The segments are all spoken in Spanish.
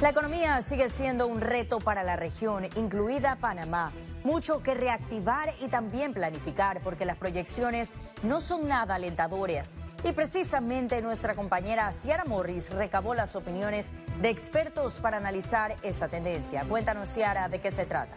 La economía sigue siendo un reto para la región, incluida Panamá. Mucho que reactivar y también planificar porque las proyecciones no son nada alentadoras. Y precisamente nuestra compañera Ciara Morris recabó las opiniones de expertos para analizar esa tendencia. Cuéntanos, Ciara, de qué se trata.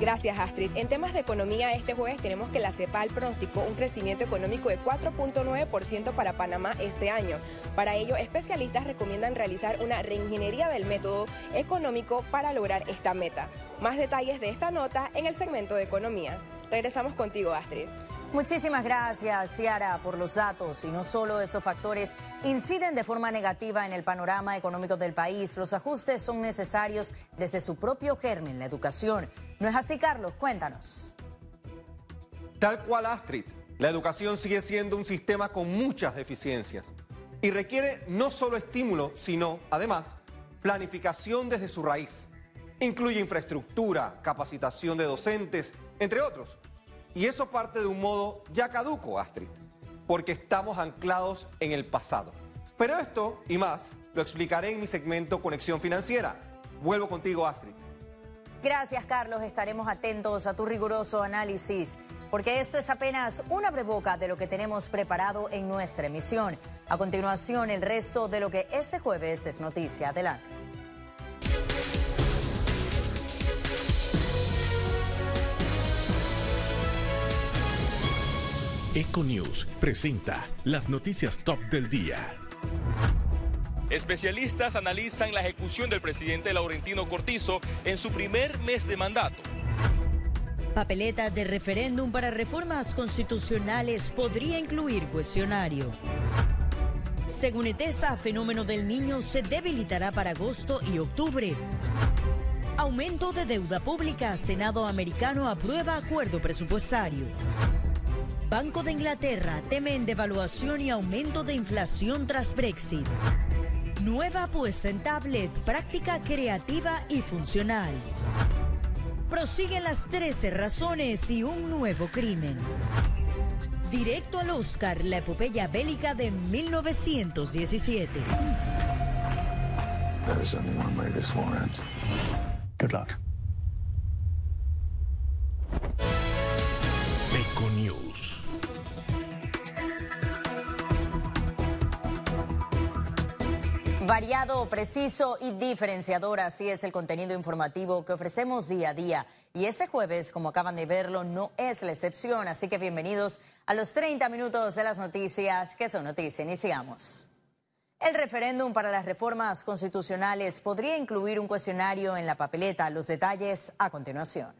Gracias, Astrid. En temas de economía, este jueves tenemos que la CEPAL pronosticó un crecimiento económico de 4.9% para Panamá este año. Para ello, especialistas recomiendan realizar una reingeniería del método económico para lograr esta meta. Más detalles de esta nota en el segmento de economía. Regresamos contigo, Astrid. Muchísimas gracias, Ciara, por los datos. Y no solo esos factores inciden de forma negativa en el panorama económico del país, los ajustes son necesarios desde su propio germen, la educación. ¿No es así, Carlos? Cuéntanos. Tal cual, Astrid, la educación sigue siendo un sistema con muchas deficiencias y requiere no solo estímulo, sino, además, planificación desde su raíz. Incluye infraestructura, capacitación de docentes, entre otros y eso parte de un modo ya caduco, Astrid, porque estamos anclados en el pasado. Pero esto y más lo explicaré en mi segmento Conexión Financiera. Vuelvo contigo, Astrid. Gracias, Carlos. Estaremos atentos a tu riguroso análisis, porque esto es apenas una breboca de lo que tenemos preparado en nuestra emisión. A continuación, el resto de lo que este jueves es noticia. Adelante. Econews presenta las noticias top del día. Especialistas analizan la ejecución del presidente Laurentino Cortizo en su primer mes de mandato. Papeleta de referéndum para reformas constitucionales podría incluir cuestionario. Según ETESA, fenómeno del niño se debilitará para agosto y octubre. Aumento de deuda pública. Senado americano aprueba acuerdo presupuestario. Banco de Inglaterra temen devaluación y aumento de inflación tras Brexit. Nueva apuesta en tablet, práctica creativa y funcional. Prosiguen las 13 razones y un nuevo crimen. Directo al Oscar, la epopeya bélica de 1917. Good luck. Variado, preciso y diferenciador, así es el contenido informativo que ofrecemos día a día. Y ese jueves, como acaban de verlo, no es la excepción. Así que bienvenidos a los 30 minutos de las noticias que son noticias. Iniciamos. El referéndum para las reformas constitucionales podría incluir un cuestionario en la papeleta. Los detalles a continuación.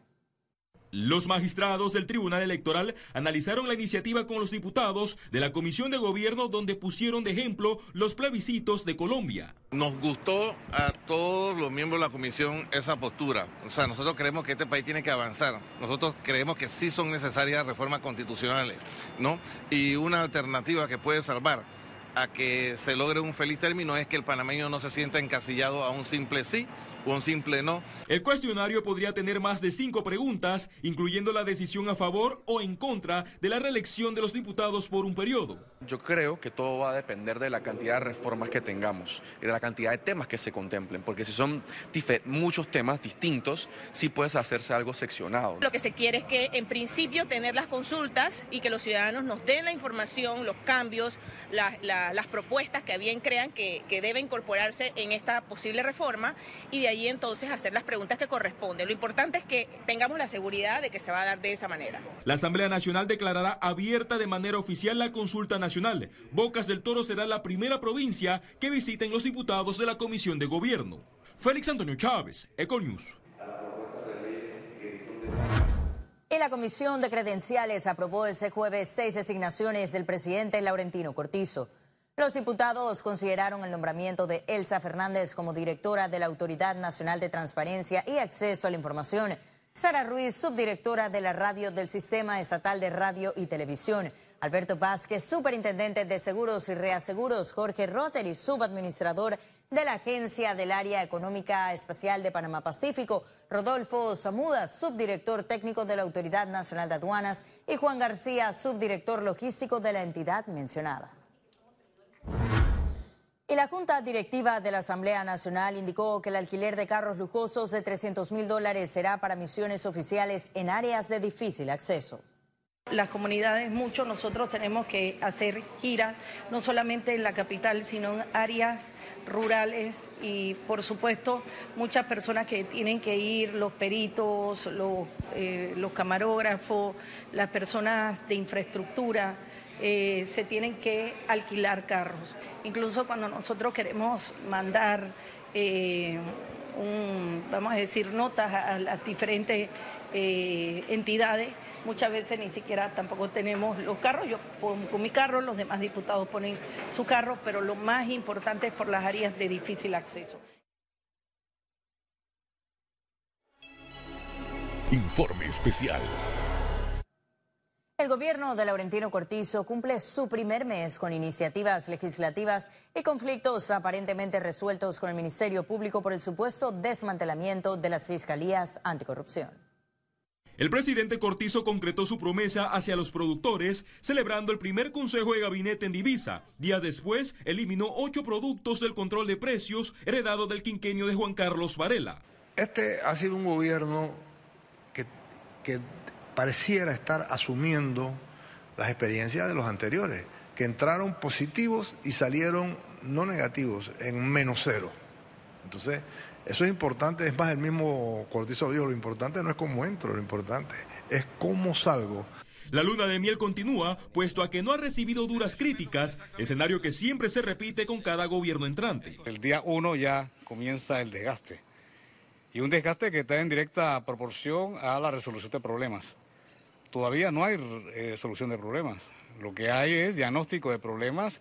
Los magistrados del Tribunal Electoral analizaron la iniciativa con los diputados de la Comisión de Gobierno donde pusieron de ejemplo los plebiscitos de Colombia. Nos gustó a todos los miembros de la comisión esa postura. O sea, nosotros creemos que este país tiene que avanzar. Nosotros creemos que sí son necesarias reformas constitucionales, ¿no? Y una alternativa que puede salvar a que se logre un feliz término es que el panameño no se sienta encasillado a un simple sí un simple no. El cuestionario podría tener más de cinco preguntas, incluyendo la decisión a favor o en contra de la reelección de los diputados por un periodo. Yo creo que todo va a depender de la cantidad de reformas que tengamos y de la cantidad de temas que se contemplen, porque si son muchos temas distintos, sí puedes hacerse algo seccionado. Lo que se quiere es que en principio tener las consultas y que los ciudadanos nos den la información, los cambios, las propuestas que bien crean que, que debe incorporarse en esta posible reforma y de ahí y entonces hacer las preguntas que corresponden. Lo importante es que tengamos la seguridad de que se va a dar de esa manera. La Asamblea Nacional declarará abierta de manera oficial la consulta nacional. Bocas del Toro será la primera provincia que visiten los diputados de la Comisión de Gobierno. Félix Antonio Chávez, Econius. Y la Comisión de Credenciales aprobó ese jueves seis designaciones del presidente Laurentino Cortizo. Los diputados consideraron el nombramiento de Elsa Fernández como directora de la Autoridad Nacional de Transparencia y Acceso a la Información, Sara Ruiz, subdirectora de la radio del Sistema Estatal de Radio y Televisión, Alberto Vázquez, superintendente de Seguros y Reaseguros, Jorge Rotary, subadministrador de la Agencia del Área Económica Espacial de Panamá Pacífico, Rodolfo Zamuda, subdirector técnico de la Autoridad Nacional de Aduanas, y Juan García, subdirector logístico de la entidad mencionada. Y la Junta Directiva de la Asamblea Nacional indicó que el alquiler de carros lujosos de 300 mil dólares será para misiones oficiales en áreas de difícil acceso. Las comunidades, mucho nosotros tenemos que hacer giras, no solamente en la capital, sino en áreas rurales y por supuesto muchas personas que tienen que ir, los peritos, los, eh, los camarógrafos, las personas de infraestructura, eh, se tienen que alquilar carros. Incluso cuando nosotros queremos mandar, eh, vamos a decir, notas a las diferentes entidades, muchas veces ni siquiera tampoco tenemos los carros, yo pongo mi carro, los demás diputados ponen su carro, pero lo más importante es por las áreas de difícil acceso. Informe especial. El gobierno de Laurentino Cortizo cumple su primer mes con iniciativas legislativas y conflictos aparentemente resueltos con el Ministerio Público por el supuesto desmantelamiento de las fiscalías anticorrupción. El presidente Cortizo concretó su promesa hacia los productores, celebrando el primer consejo de gabinete en divisa. Día después, eliminó ocho productos del control de precios heredado del quinquenio de Juan Carlos Varela. Este ha sido un gobierno que, que pareciera estar asumiendo las experiencias de los anteriores, que entraron positivos y salieron no negativos, en menos cero. Entonces, eso es importante, es más, el mismo Cortizo lo dijo, lo importante no es cómo entro, lo importante es cómo salgo. La luna de miel continúa, puesto a que no ha recibido duras críticas, escenario que siempre se repite con cada gobierno entrante. El día uno ya comienza el desgaste, y un desgaste que está en directa proporción a la resolución de problemas. Todavía no hay eh, solución de problemas, lo que hay es diagnóstico de problemas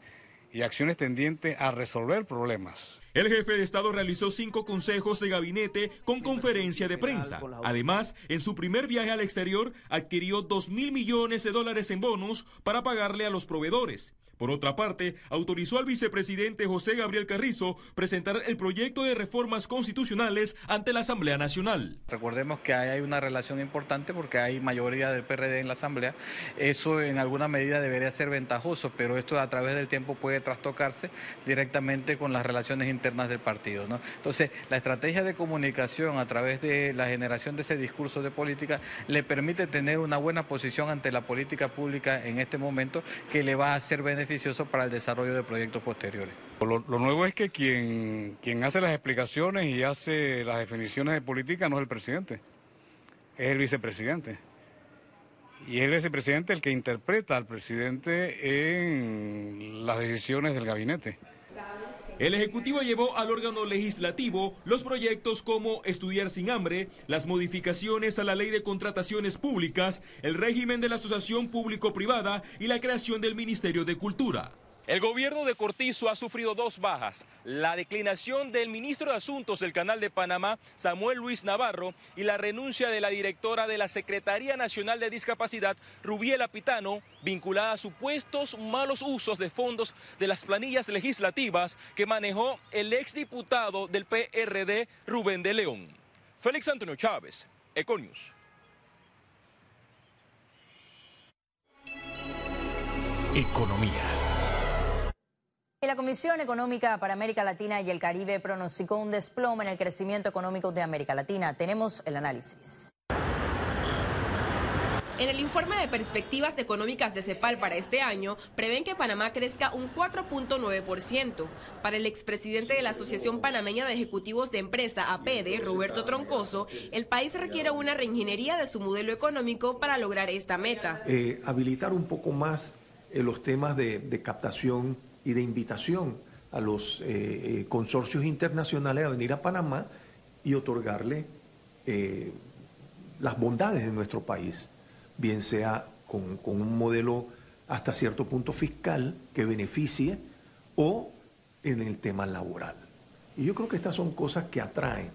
y acciones tendientes a resolver problemas. El jefe de Estado realizó cinco consejos de gabinete con conferencia de prensa. Además, en su primer viaje al exterior, adquirió 2 mil millones de dólares en bonos para pagarle a los proveedores. Por otra parte, autorizó al vicepresidente José Gabriel Carrizo presentar el proyecto de reformas constitucionales ante la Asamblea Nacional. Recordemos que hay una relación importante porque hay mayoría del PRD en la Asamblea. Eso en alguna medida debería ser ventajoso, pero esto a través del tiempo puede trastocarse directamente con las relaciones internas del partido. Entonces, la estrategia de comunicación a través de la generación de ese discurso de política le permite tener una buena posición ante la política pública en este momento que le va a hacer beneficio para el desarrollo de proyectos posteriores. Lo, nuevo es que quien, quien hace las explicaciones y hace las definiciones de política no es el presidente, es el vicepresidente. Y es el vicepresidente el que interpreta al presidente en las decisiones del gabinete. El Ejecutivo llevó al órgano legislativo los proyectos como estudiar sin hambre, las modificaciones a la ley de contrataciones públicas, el régimen de la asociación público-privada y la creación del Ministerio de Cultura. El gobierno de Cortizo ha sufrido dos bajas, la declinación del ministro de Asuntos del Canal de Panamá, Samuel Luis Navarro, y la renuncia de la directora de la Secretaría Nacional de Discapacidad, Rubiela Pitano, vinculada a supuestos malos usos de fondos de las planillas legislativas que manejó el exdiputado del PRD, Rubén de León. Félix Antonio Chávez, Econius. Economía. La Comisión Económica para América Latina y el Caribe pronosticó un desplome en el crecimiento económico de América Latina. Tenemos el análisis. En el informe de perspectivas económicas de CEPAL para este año, prevén que Panamá crezca un 4.9%. Para el expresidente de la Asociación Panameña de Ejecutivos de Empresa, APD, Roberto Troncoso, el país requiere una reingeniería de su modelo económico para lograr esta meta. Eh, habilitar un poco más eh, los temas de, de captación y de invitación a los eh, eh, consorcios internacionales a venir a Panamá y otorgarle eh, las bondades de nuestro país, bien sea con, un modelo hasta cierto punto fiscal que beneficie o en el tema laboral. Y yo creo que estas son cosas que atraen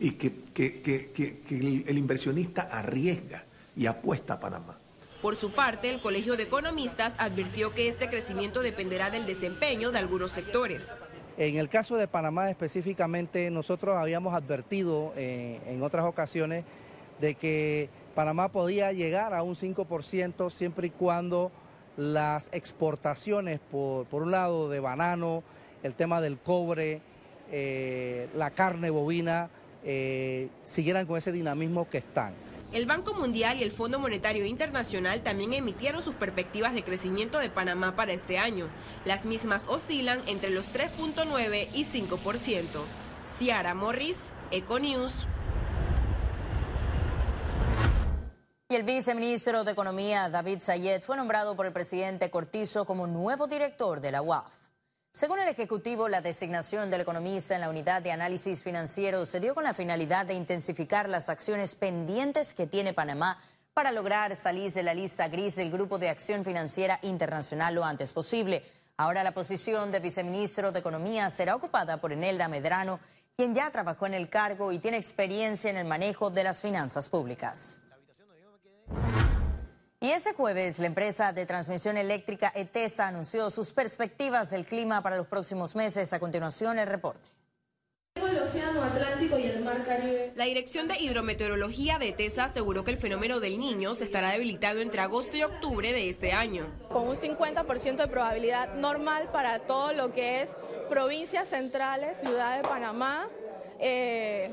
y que, el inversionista arriesga y apuesta a Panamá. Por su parte, el Colegio de Economistas advirtió que este crecimiento dependerá del desempeño de algunos sectores. En el caso de Panamá específicamente, nosotros habíamos advertido eh, en otras ocasiones de que Panamá podía llegar a un 5% siempre y cuando las exportaciones, por, un lado, de banano el tema del cobre, eh, la carne bovina, eh, siguieran con ese dinamismo que están. El Banco Mundial y el Fondo Monetario Internacional también emitieron sus perspectivas de crecimiento de Panamá para este año. Las mismas oscilan entre los 3.9 y 5%. Ciara Morris, Econews. Y el viceministro de Economía, David Sayed, fue nombrado por el presidente Cortizo como nuevo director de la UAF. Según el Ejecutivo, la designación del economista en la unidad de análisis financiero se dio con la finalidad de intensificar las acciones pendientes que tiene Panamá para lograr salir de la lista gris del Grupo de Acción Financiera Internacional lo antes posible. Ahora la posición de viceministro de Economía será ocupada por Enelda Medrano, quien ya trabajó en el cargo y tiene experiencia en el manejo de las finanzas públicas. Y ese jueves, la empresa de transmisión eléctrica ETESA anunció sus perspectivas del clima para los próximos meses. A continuación, el reporte. El Océano Atlántico y el Mar Caribe. La Dirección de Hidrometeorología de ETESA aseguró que el fenómeno del niño se estará debilitado entre agosto y octubre de este año. Con un 50% de probabilidad normal para todo lo que es provincias centrales, ciudad de Panamá, eh,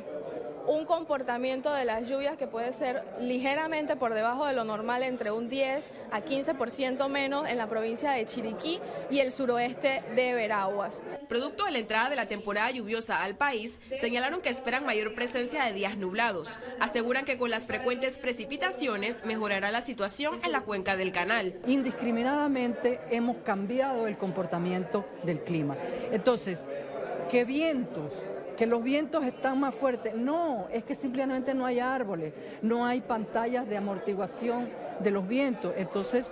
un comportamiento de las lluvias que puede ser ligeramente por debajo de lo normal, entre un 10 a 15% menos en la provincia de Chiriquí y el suroeste de Veraguas. Producto de la entrada de la temporada lluviosa al país, señalaron que esperan mayor presencia de días nublados. Aseguran que con las frecuentes precipitaciones mejorará la situación en la cuenca del canal. Indiscriminadamente hemos cambiado el comportamiento del clima. Entonces, ¿qué vientos? Que los vientos están más fuertes. No, es que simplemente no hay árboles, no hay pantallas de amortiguación de los vientos. Entonces,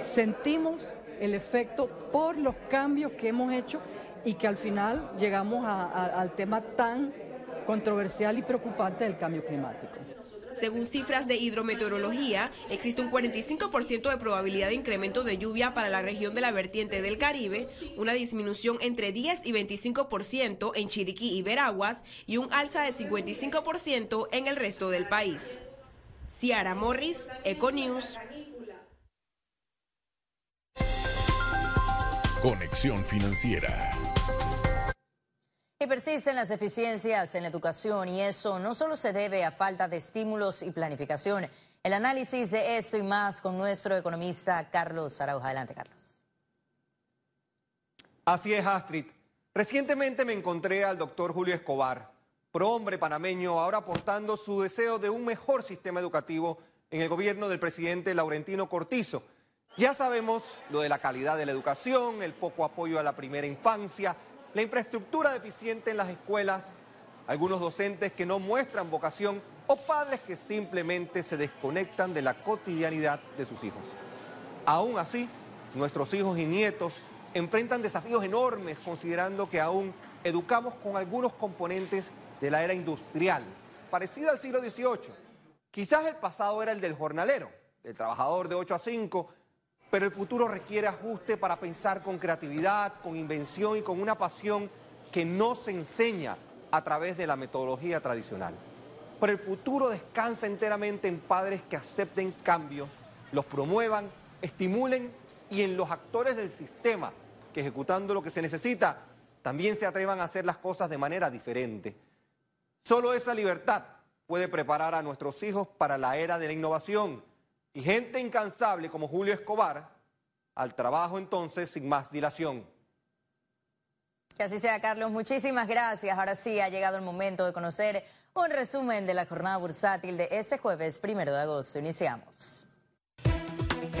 sentimos el efecto por los cambios que hemos hecho y que al final llegamos al tema tan controversial y preocupante del cambio climático. Según cifras de hidrometeorología, existe un 45% de probabilidad de incremento de lluvia para la región de la vertiente del Caribe, una disminución entre 10 y 25% en Chiriquí y Veraguas y un alza de 55% en el resto del país. Ciara Morris, Econews. Conexión Financiera. Y persisten las deficiencias en la educación y eso no solo se debe a falta de estímulos y planificación. El análisis de esto y más con nuestro economista Carlos Araujo. Adelante, Carlos. Así es, Astrid. Recientemente me encontré al doctor Julio Escobar, prohombre panameño, ahora aportando su deseo de un mejor sistema educativo en el gobierno del presidente Laurentino Cortizo. Ya sabemos lo de la calidad de la educación, el poco apoyo a la primera infancia, la infraestructura deficiente en las escuelas, algunos docentes que no muestran vocación o padres que simplemente se desconectan de la cotidianidad de sus hijos. Aún así, nuestros hijos y nietos enfrentan desafíos enormes considerando que aún educamos con algunos componentes de la era industrial, parecida al siglo XVIII. Quizás el pasado era el del jornalero, del trabajador de 8 a 5, pero el futuro requiere ajuste para pensar con creatividad, con invención y con una pasión que no se enseña a través de la metodología tradicional. Pero el futuro descansa enteramente en padres que acepten cambios, los promuevan, estimulen y en los actores del sistema que ejecutando lo que se necesita también se atrevan a hacer las cosas de manera diferente. Solo esa libertad puede preparar a nuestros hijos para la era de la innovación y gente incansable como Julio Escobar, al trabajo entonces sin más dilación. Que así sea, Carlos. Muchísimas gracias. Ahora sí ha llegado el momento de conocer un resumen de la jornada bursátil de este jueves primero de agosto. Iniciamos.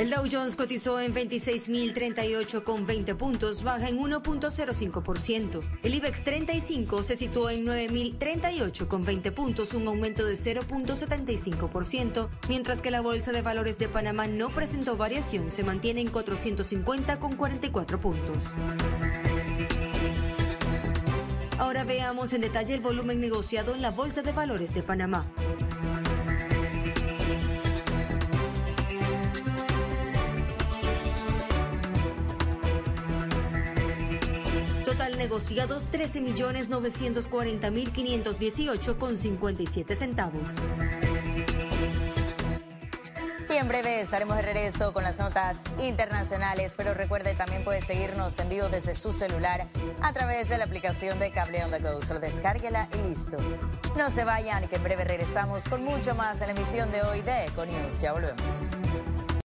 El Dow Jones cotizó en 26.038 con 20 puntos, baja en 1.05%. El IBEX 35 se situó en 9.038 con 20 puntos, un aumento de 0.75%, mientras que la Bolsa de Valores de Panamá no presentó variación, se mantiene en 450 con 44 puntos. Ahora veamos en detalle el volumen negociado en la Bolsa de Valores de Panamá. Total negociados 13.940.518 con 57 centavos. Y en breve estaremos de regreso con las notas internacionales, pero recuerde también puede seguirnos en vivo desde su celular a través de la aplicación de Cable on the Go. Solo descárguela y listo. No se vayan, que en breve regresamos con mucho más en la emisión de hoy de Econius. Ya volvemos.